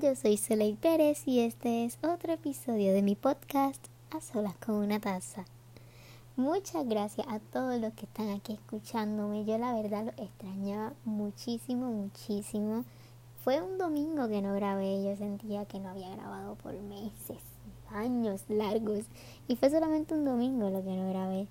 Yo soy Soleil Pérez y este es otro episodio de mi podcast A Solas con una Taza. Muchas gracias a todos los que están aquí escuchándome. Yo la verdad lo extrañaba muchísimo, muchísimo. Fue un domingo que no grabé, yo sentía que no había grabado por meses, años largos. Y fue solamente un domingo lo que no grabé.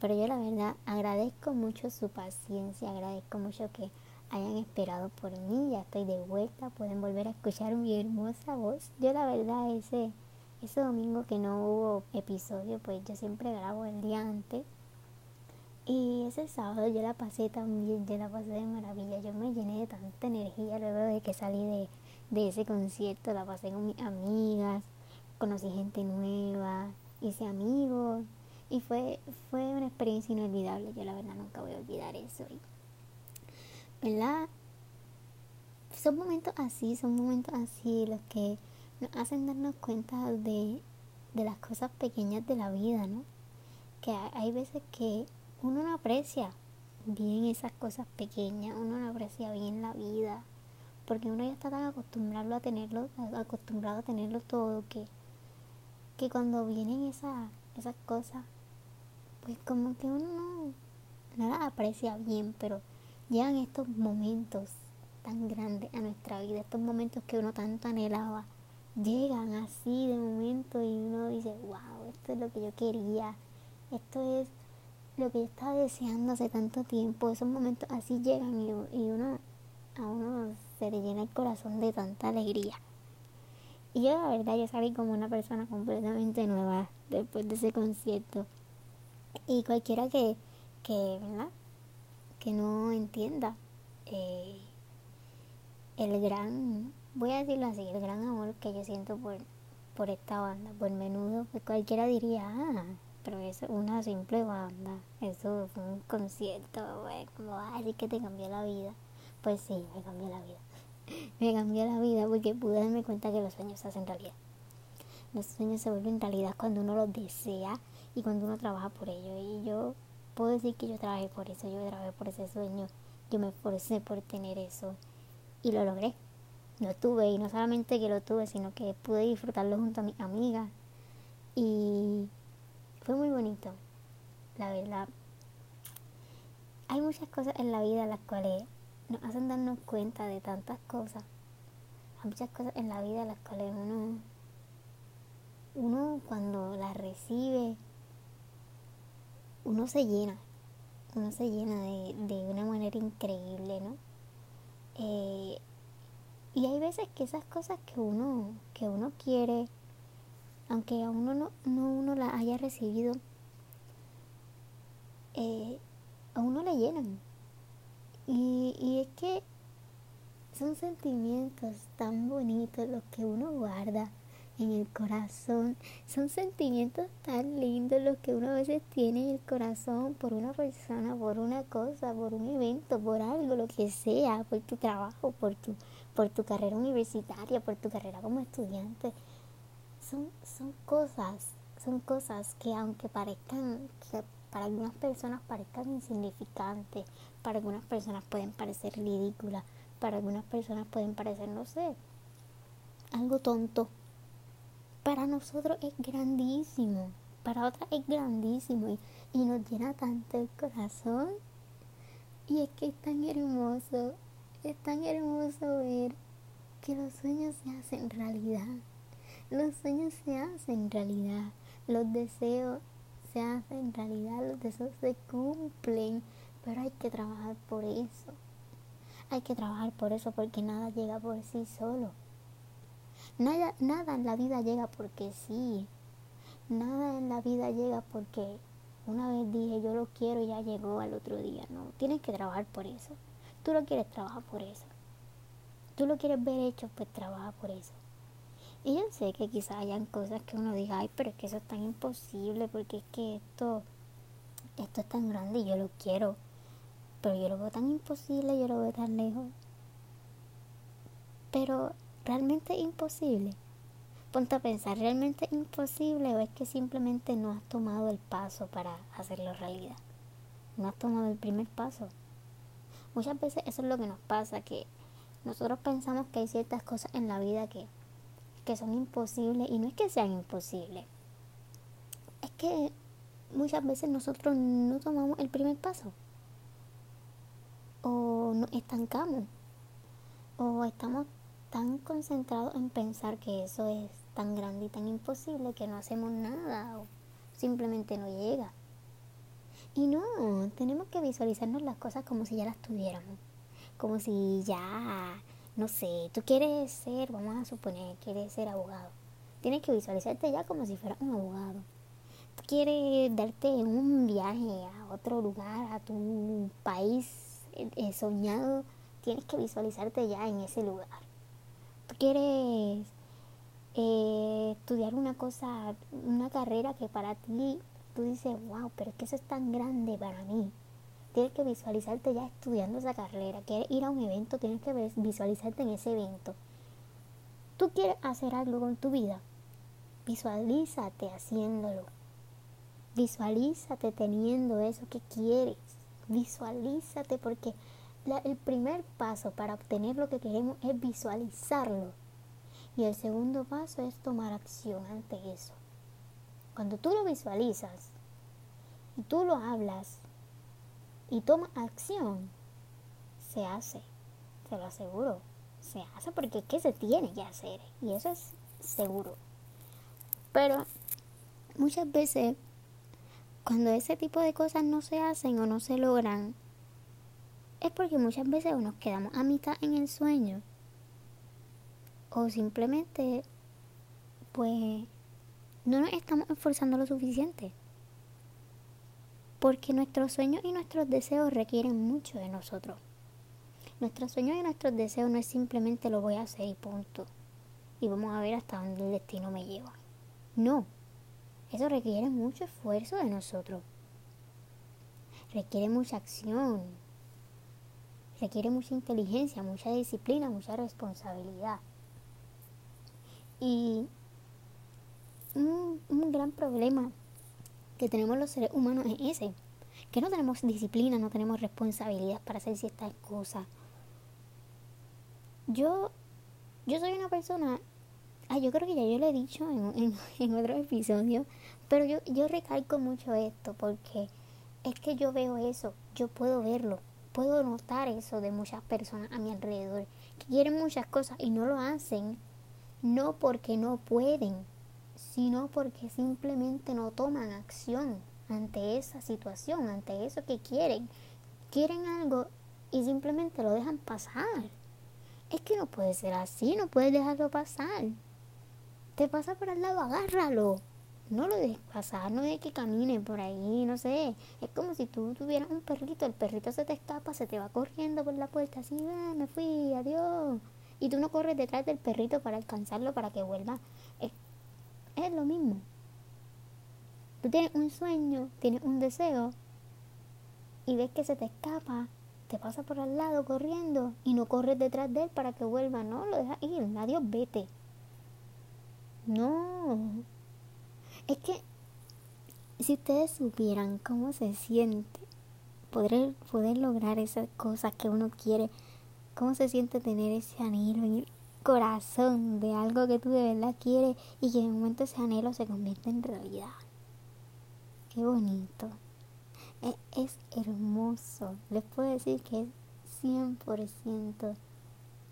Pero yo la verdad agradezco mucho su paciencia, agradezco mucho que hayan esperado por mí, ya estoy de vuelta, pueden volver a escuchar mi hermosa voz. Yo la verdad ese, ese domingo que no hubo episodio, pues yo siempre grabo el día antes. Y ese sábado yo la pasé también, yo la pasé de maravilla, yo me llené de tanta energía luego de que salí de, de ese concierto, la pasé con mis amigas, conocí gente nueva, hice amigos y fue, fue una experiencia inolvidable, yo la verdad nunca voy a olvidar eso. ¿Verdad? Son momentos así, son momentos así los que nos hacen darnos cuenta de, de las cosas pequeñas de la vida, ¿no? Que hay veces que uno no aprecia bien esas cosas pequeñas, uno no aprecia bien la vida, porque uno ya está tan acostumbrado a tenerlo, acostumbrado a tenerlo todo que, que cuando vienen esas, esas cosas, pues como que uno no, no las aprecia bien, pero llegan estos momentos tan grandes a nuestra vida, estos momentos que uno tanto anhelaba, llegan así de momento y uno dice, wow, esto es lo que yo quería, esto es lo que yo estaba deseando hace tanto tiempo, esos momentos así llegan y, uno, a uno se le llena el corazón de tanta alegría. Y yo la verdad yo salí como una persona completamente nueva después de ese concierto. Y cualquiera que, que ¿verdad? Que no entienda eh, el gran, voy a decirlo así, el gran amor que yo siento por, por esta banda, por menudo, pues cualquiera diría, ah, pero es una simple banda, eso fue un concierto, güey, como va a decir que te cambió la vida. Pues sí, me cambió la vida. me cambió la vida porque pude darme cuenta que los sueños se hacen realidad. Los sueños se vuelven realidad cuando uno los desea y cuando uno trabaja por ello. Y yo puedo decir que yo trabajé por eso, yo trabajé por ese sueño, yo me esforcé por tener eso y lo logré. Lo tuve y no solamente que lo tuve, sino que pude disfrutarlo junto a mis amigas y fue muy bonito, la verdad. Hay muchas cosas en la vida las cuales nos hacen darnos cuenta de tantas cosas. Hay muchas cosas en la vida las cuales uno, uno cuando las recibe uno se llena, uno se llena de, de una manera increíble, ¿no? Eh, y hay veces que esas cosas que uno, que uno quiere, aunque a uno no, no uno las haya recibido, eh, a uno le llenan. Y, y es que son sentimientos tan bonitos los que uno guarda en el corazón. Son sentimientos tan lindos los que uno a veces tiene en el corazón por una persona, por una cosa, por un evento, por algo, lo que sea, por tu trabajo, por tu, por tu carrera universitaria, por tu carrera como estudiante. Son, son cosas, son cosas que aunque parezcan, que para algunas personas parezcan insignificantes, para algunas personas pueden parecer ridículas, para algunas personas pueden parecer, no sé, algo tonto, para nosotros es grandísimo, para otras es grandísimo y, nos llena tanto el corazón. Y es que es tan hermoso, es tan hermoso ver que los sueños se hacen realidad. Los sueños se hacen realidad, los deseos se hacen realidad, los deseos se cumplen, pero hay que trabajar por eso. Hay que trabajar por eso porque nada llega por sí solo. Nada, nada en la vida llega porque sí. Nada en la vida llega porque una vez dije yo lo quiero y ya llegó al otro día. No, tienes que trabajar por eso. Tú lo quieres trabajar por eso. Tú lo quieres ver hecho, pues trabaja por eso. Y yo sé que quizás hayan cosas que uno diga, ay, pero es que eso es tan imposible porque es que esto, esto es tan grande y yo lo quiero. Pero yo lo veo tan imposible, yo lo veo tan lejos. Pero ¿realmente imposible? Ponte a pensar, ¿realmente imposible o es que simplemente no has tomado el paso para hacerlo realidad? No has tomado el primer paso. Muchas veces eso es lo que nos pasa, que Nosotros pensamos que hay ciertas cosas en la vida que, que son imposibles y no es que sean imposibles. Es que muchas veces nosotros no tomamos el primer paso. O nos estancamos. O estamos tan concentrados en pensar que eso es tan grande y tan imposible que no hacemos nada o simplemente no llega. Y no, tenemos que visualizarnos las cosas como si ya las tuviéramos. Como si ya, no sé, tú quieres ser, vamos a suponer, quieres ser abogado. Tienes que visualizarte ya como si fueras un abogado. Tú quieres darte un viaje a otro lugar, a tu país eh, soñado. Tienes que visualizarte ya en ese lugar. Quieres eh, estudiar una cosa, una carrera que para ti tú dices, wow, pero es que eso es tan grande para mí. Tienes que visualizarte ya estudiando esa carrera. Quieres ir a un evento, tienes que visualizarte en ese evento. Tú quieres hacer algo con tu vida. Visualízate haciéndolo. Visualízate teniendo eso que quieres. Visualízate porque el primer paso para obtener lo que queremos es visualizarlo. Y el segundo paso es tomar acción ante eso. Cuando tú lo visualizas y tú lo hablas y tomas acción, se hace, te lo aseguro, se hace porque es que se tiene que hacer y eso es seguro. Pero muchas veces cuando ese tipo de cosas no se hacen o no se logran, porque muchas veces nos quedamos a mitad en el sueño o simplemente pues no nos estamos esforzando lo suficiente. Porque nuestros sueños y nuestros deseos requieren mucho de nosotros. Nuestros sueños y nuestros deseos no es simplemente lo voy a hacer y punto. Y vamos a ver hasta dónde el destino me lleva. No. Eso requiere mucho esfuerzo de nosotros. Requiere mucha acción. Requiere mucha inteligencia, mucha disciplina, mucha responsabilidad. Y un, gran problema que tenemos los seres humanos es ese, que no tenemos disciplina, no tenemos responsabilidad para hacer ciertas cosas. Yo, yo soy una persona, ah, yo creo que ya yo lo he dicho en, en, otro episodio, pero yo, yo recalco mucho esto porque es que yo veo eso, yo puedo verlo, puedo notar eso de muchas personas a mi alrededor, que quieren muchas cosas y no lo hacen, no porque no pueden, sino porque simplemente no toman acción ante esa situación, ante eso que quieren. Quieren algo y simplemente lo dejan pasar. Es que no puede ser así, no puedes dejarlo pasar. Te pasa por al lado, agárralo. No lo dejes pasar, no dejes que camine por ahí, no sé. Es como si tú tuvieras un perrito, el perrito se te escapa, se te va corriendo por la puerta, así, ah, me fui, adiós. Y tú no corres detrás del perrito para alcanzarlo para que vuelva. Es es lo mismo. Tú tienes un sueño, tienes un deseo y ves que se te escapa, te pasa por al lado corriendo y no corres detrás de él para que vuelva, no, lo dejas ir, adiós, vete. No. Es que si ustedes supieran cómo se siente poder, poder lograr esas cosas que uno quiere, cómo se siente tener ese anhelo en corazón de algo que tú de verdad quieres y que en un momento ese anhelo se convierte en realidad. Qué bonito. Es, es hermoso. Les puedo decir que es 100%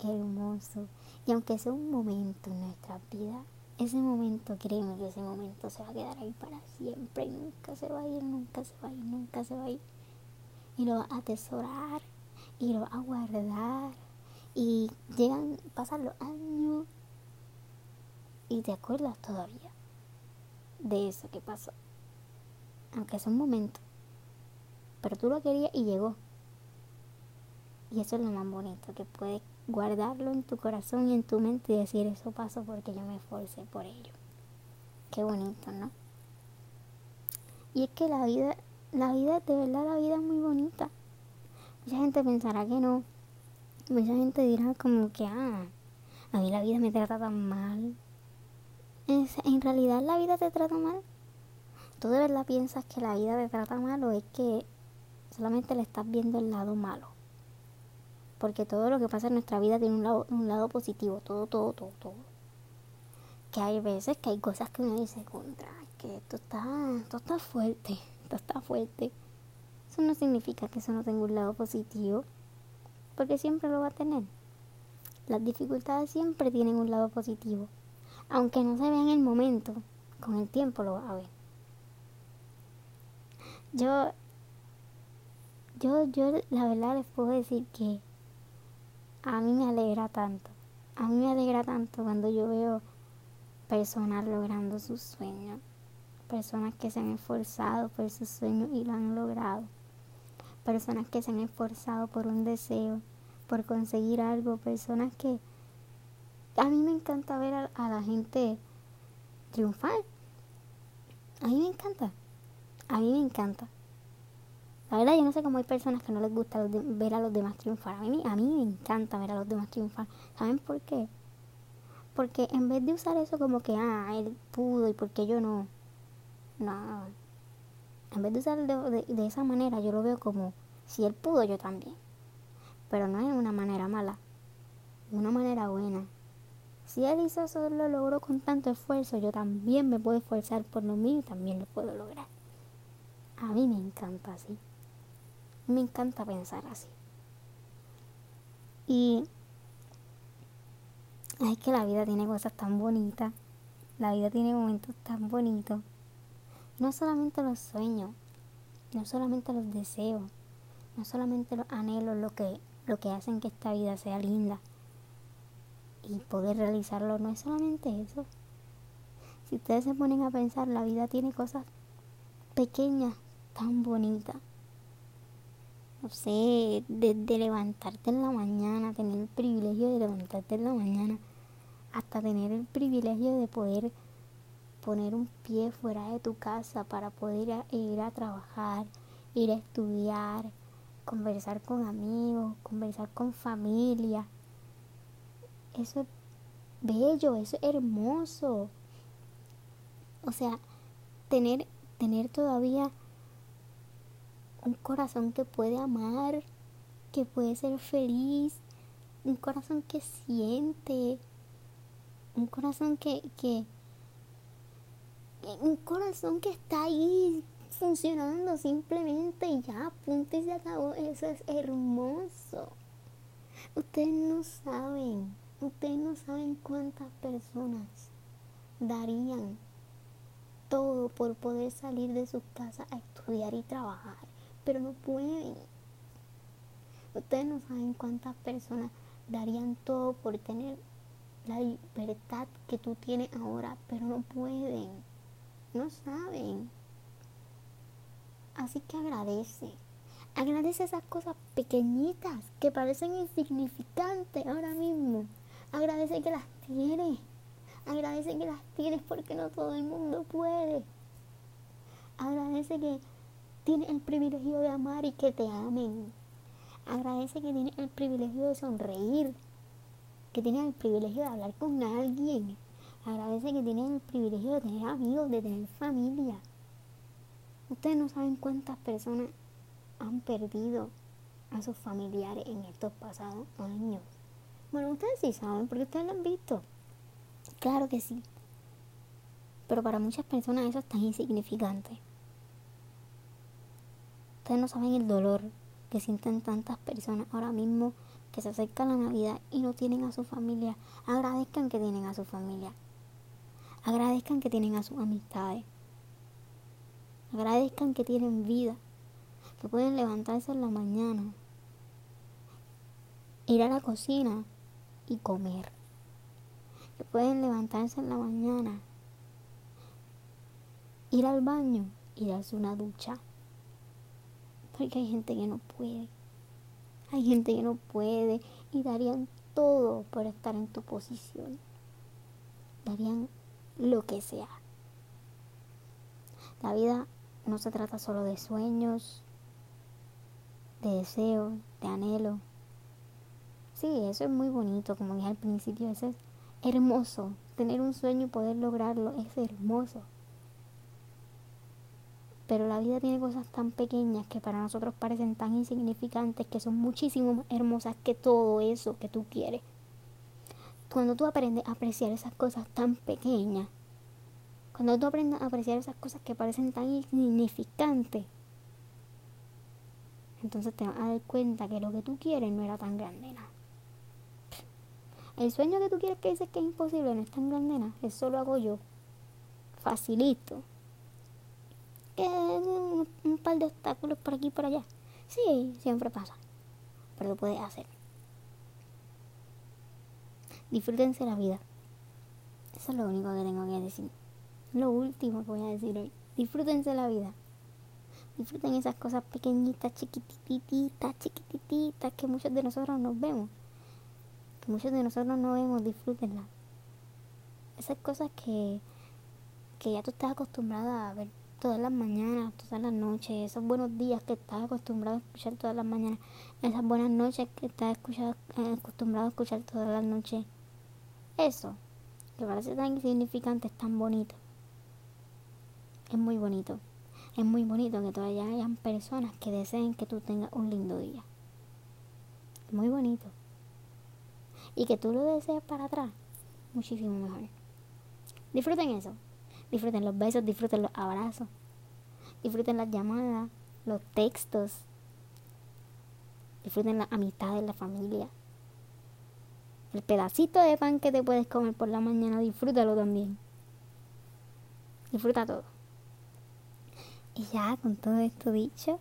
hermoso. Y aunque sea un momento en nuestra vida, ese momento, créeme que ese momento se va a quedar ahí para siempre y nunca se va a ir, nunca se va a ir, nunca se va a ir. Y lo va a atesorar y lo va a guardar y llegan, pasan los años y te acuerdas todavía de eso que pasó. Aunque es un momento. Pero tú lo querías y llegó. Y eso es lo más bonito, que puedes guardarlo en tu corazón y en tu mente y decir, eso pasó porque yo me esforcé por ello. Qué bonito, ¿no? Y es que la vida, la vida, de verdad, la vida es muy bonita. Mucha gente pensará que no, mucha gente dirá como que, ah, a mí la vida me trata tan mal. en realidad la vida te trata mal. ¿Tú de verdad piensas que la vida te trata mal o es que solamente le estás viendo el lado malo? Porque todo lo que pasa en nuestra vida tiene un lado, un lado positivo, todo, todo, todo, todo. Que hay veces que hay cosas que uno dice contra, que esto está, esto está fuerte, esto está fuerte. Eso no significa que eso no tenga un lado positivo, porque siempre lo va a tener. Las dificultades siempre tienen un lado positivo, aunque no se vea en el momento, con el tiempo lo va a ver. Yo, yo, yo la verdad les puedo decir que a mí me alegra tanto. A mí me alegra tanto cuando yo veo personas logrando sus sueños. Personas que se han esforzado por sus sueños y lo han logrado. Personas que se han esforzado por un deseo, por conseguir algo. Personas que... A mí me encanta ver a, a la gente triunfar. A mí me encanta. A mí me encanta. La verdad, yo no sé cómo hay personas que no les gusta ver a los demás triunfar. A mí, a mí me encanta ver a los demás triunfar. ¿Saben por qué? Porque en vez de usar eso como que, ah, él pudo y porque yo no. No. En vez de usarlo de, de, esa manera, yo lo veo como, si él pudo, yo también. Pero no es una manera mala. Una manera buena. Si él hizo eso, lo logró con tanto esfuerzo, yo también me puedo esforzar por lo mío y también lo puedo lograr. A mí me encanta así. Me encanta pensar así. Y es que la vida tiene cosas tan bonitas. La vida tiene momentos tan bonitos. No solamente los sueños, no solamente los deseos, no solamente los anhelos lo que, lo que hacen que esta vida sea linda. Y poder realizarlo no es solamente eso. Si ustedes se ponen a pensar, la vida tiene cosas pequeñas, tan bonitas no sé, de, levantarte en la mañana, tener el privilegio de levantarte en la mañana, hasta tener el privilegio de poder poner un pie fuera de tu casa para poder ir a, trabajar, ir a estudiar, conversar con amigos, conversar con familia. Eso es bello, eso es hermoso. O sea, tener, tener todavía un corazón que puede amar, que puede ser feliz, un corazón que siente, un corazón que, que, un corazón que está ahí funcionando simplemente y ya, punto y se acabó. Eso es hermoso. Ustedes no saben, ustedes no saben cuántas personas darían todo por poder salir de sus casas a estudiar y trabajar pero no pueden. Ustedes no saben cuántas personas darían todo por tener la libertad que tú tienes ahora, pero no pueden. No saben. Así que agradece. Agradece esas cosas pequeñitas que parecen insignificantes ahora mismo. Agradece que las tienes. Agradece que las tienes porque no todo el mundo puede. Agradece que tienes el privilegio de amar y que te amen. Agradece que tienes el privilegio de sonreír, que tienes el privilegio de hablar con alguien. Agradece que tienes el privilegio de tener amigos, de tener familia. Ustedes no saben cuántas personas han perdido a sus familiares en estos pasados años. Bueno, ustedes sí saben, porque ustedes lo han visto. Claro que sí. Pero para muchas personas eso es tan insignificante. Ustedes no saben el dolor que sienten tantas personas ahora mismo que se acerca la Navidad y no tienen a su familia. Agradezcan que tienen a su familia. Agradezcan que tienen a sus amistades. Agradezcan que tienen vida. Que pueden levantarse en la mañana. Ir a la cocina y comer. Que pueden levantarse en la mañana. Ir al baño y darse una ducha. Porque hay gente que no puede. Hay gente que no puede y darían todo por estar en tu posición. Darían lo que sea. La vida no se trata solo de sueños, de deseos, de anhelo. Sí, eso es muy bonito, como dije al principio, eso es hermoso. Tener un sueño y poder lograrlo es hermoso. Pero la vida tiene cosas tan pequeñas que para nosotros parecen tan insignificantes que son muchísimo más hermosas que todo eso que tú quieres. Cuando tú aprendes a apreciar esas cosas tan pequeñas, cuando tú aprendes a apreciar esas cosas que parecen tan insignificantes, entonces te vas a dar cuenta que lo que tú quieres no era tan grande nada. El sueño que tú quieres que dices que es imposible no es tan grande nada. Eso lo hago yo. Facilito. Que un, par de obstáculos por aquí y por allá. Sí, siempre pasa. Pero lo puedes hacer. Disfrútense la vida. Eso es lo único que tengo que decir. Lo último que voy a decir hoy. Disfrútense la vida. Disfruten esas cosas pequeñitas, chiquitititas, chiquitititas que muchos de nosotros nos vemos. Que muchos de nosotros no vemos, disfrútenlas. Esas cosas que, que ya tú estás acostumbrada a ver todas las mañanas, todas las noches, esos buenos días que estás acostumbrado a escuchar todas las mañanas, esas buenas noches que estás eh, acostumbrado a escuchar todas las noches. Eso, que parece tan insignificante, es tan bonito. Es muy bonito. Es muy bonito que todavía hayan personas que deseen que tú tengas un lindo día. Muy bonito. Y que tú lo desees para atrás, muchísimo mejor. Disfruten eso. Disfruten los besos, disfruten los abrazos. Disfruten las llamadas, los textos. Disfruten la amistad de la familia. El pedacito de pan que te puedes comer por la mañana, disfrútalo también. Disfruta todo. Y ya con todo esto dicho,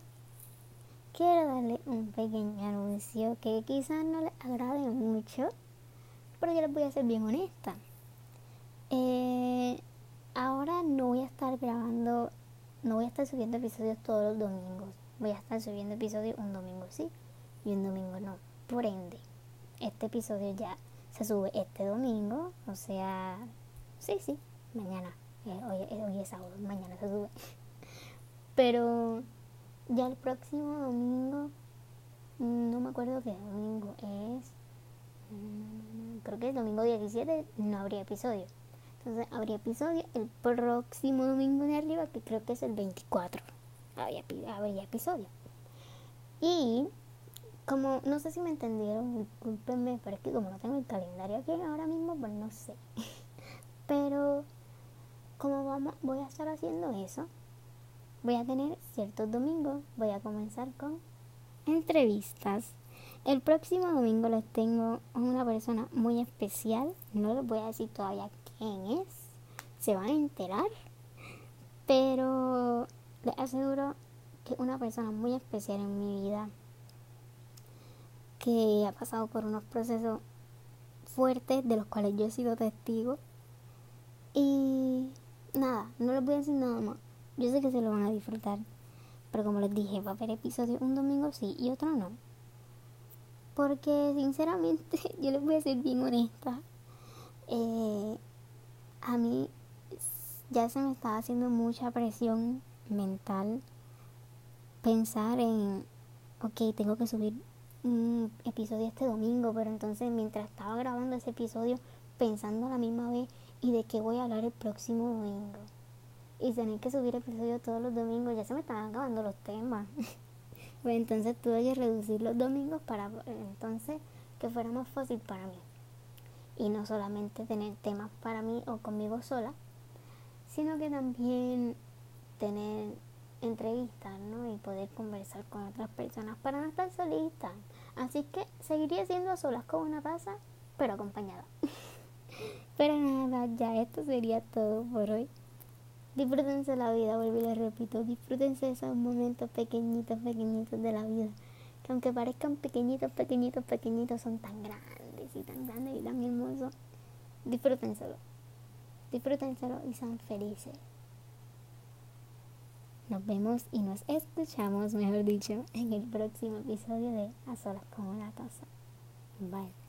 quiero darle un pequeño anuncio que quizás no les agrade mucho, pero yo les voy a ser bien honesta. Eh, ahora no voy a estar grabando, no voy a estar subiendo episodios todos los domingos. Voy a estar subiendo episodios un domingo sí y un domingo no. Por ende, este episodio ya se sube este domingo, o sea, sí, sí, mañana. Eh, hoy, hoy es sábado, mañana se sube. Pero ya el próximo domingo, no me acuerdo qué domingo es. Mm, creo que el domingo 17 no habría episodio. Entonces habría episodio el próximo domingo de arriba, que creo que es el 24. Habría, habría episodio. Y como, no sé si me entendieron, discúlpenme, pero es que como no tengo el calendario aquí ahora mismo, pues no sé. Pero como vamos, voy a estar haciendo eso, voy a tener ciertos domingos, voy a comenzar con entrevistas. El próximo domingo les tengo a una persona muy especial, no les voy a decir todavía quién es, se van a enterar, pero les aseguro que una persona muy especial en mi vida, que ha pasado por unos procesos fuertes de los cuales yo he sido testigo y nada, no les voy a decir nada más yo sé que se lo van a disfrutar. Pero como les dije, va a haber episodio un domingo sí y otro no. Porque sinceramente, yo les voy a ser bien honesta. Eh, a mí ya se me estaba haciendo mucha presión mental pensar en, ok, tengo que subir un episodio este domingo, pero entonces mientras estaba grabando ese episodio, pensando a la misma vez y de qué voy a hablar el próximo domingo y tener que subir episodios todos los domingos, ya se me estaban acabando los temas. pues entonces tuve que reducir los domingos para entonces que fuera más fácil para mí. Y no solamente tener temas para mí o conmigo sola, sino que también tener entrevistas, ¿no? Y poder conversar con otras personas para no estar solita. Así que seguiría siendo solas con una taza, pero acompañada. pero nada, ya esto sería todo por hoy. Disfrútense la vida, vuelvo y les repito, disfrútense esos momentos pequeñitos, pequeñitos de la vida. Que aunque parezcan pequeñitos, pequeñitos, pequeñitos, son tan grandes tan grandes y tan hermosos. Disfrútenselo. Disfrútenselo y sean felices. Nos vemos y nos escuchamos, mejor dicho, en el próximo episodio de A Solas con una Taza. Bye.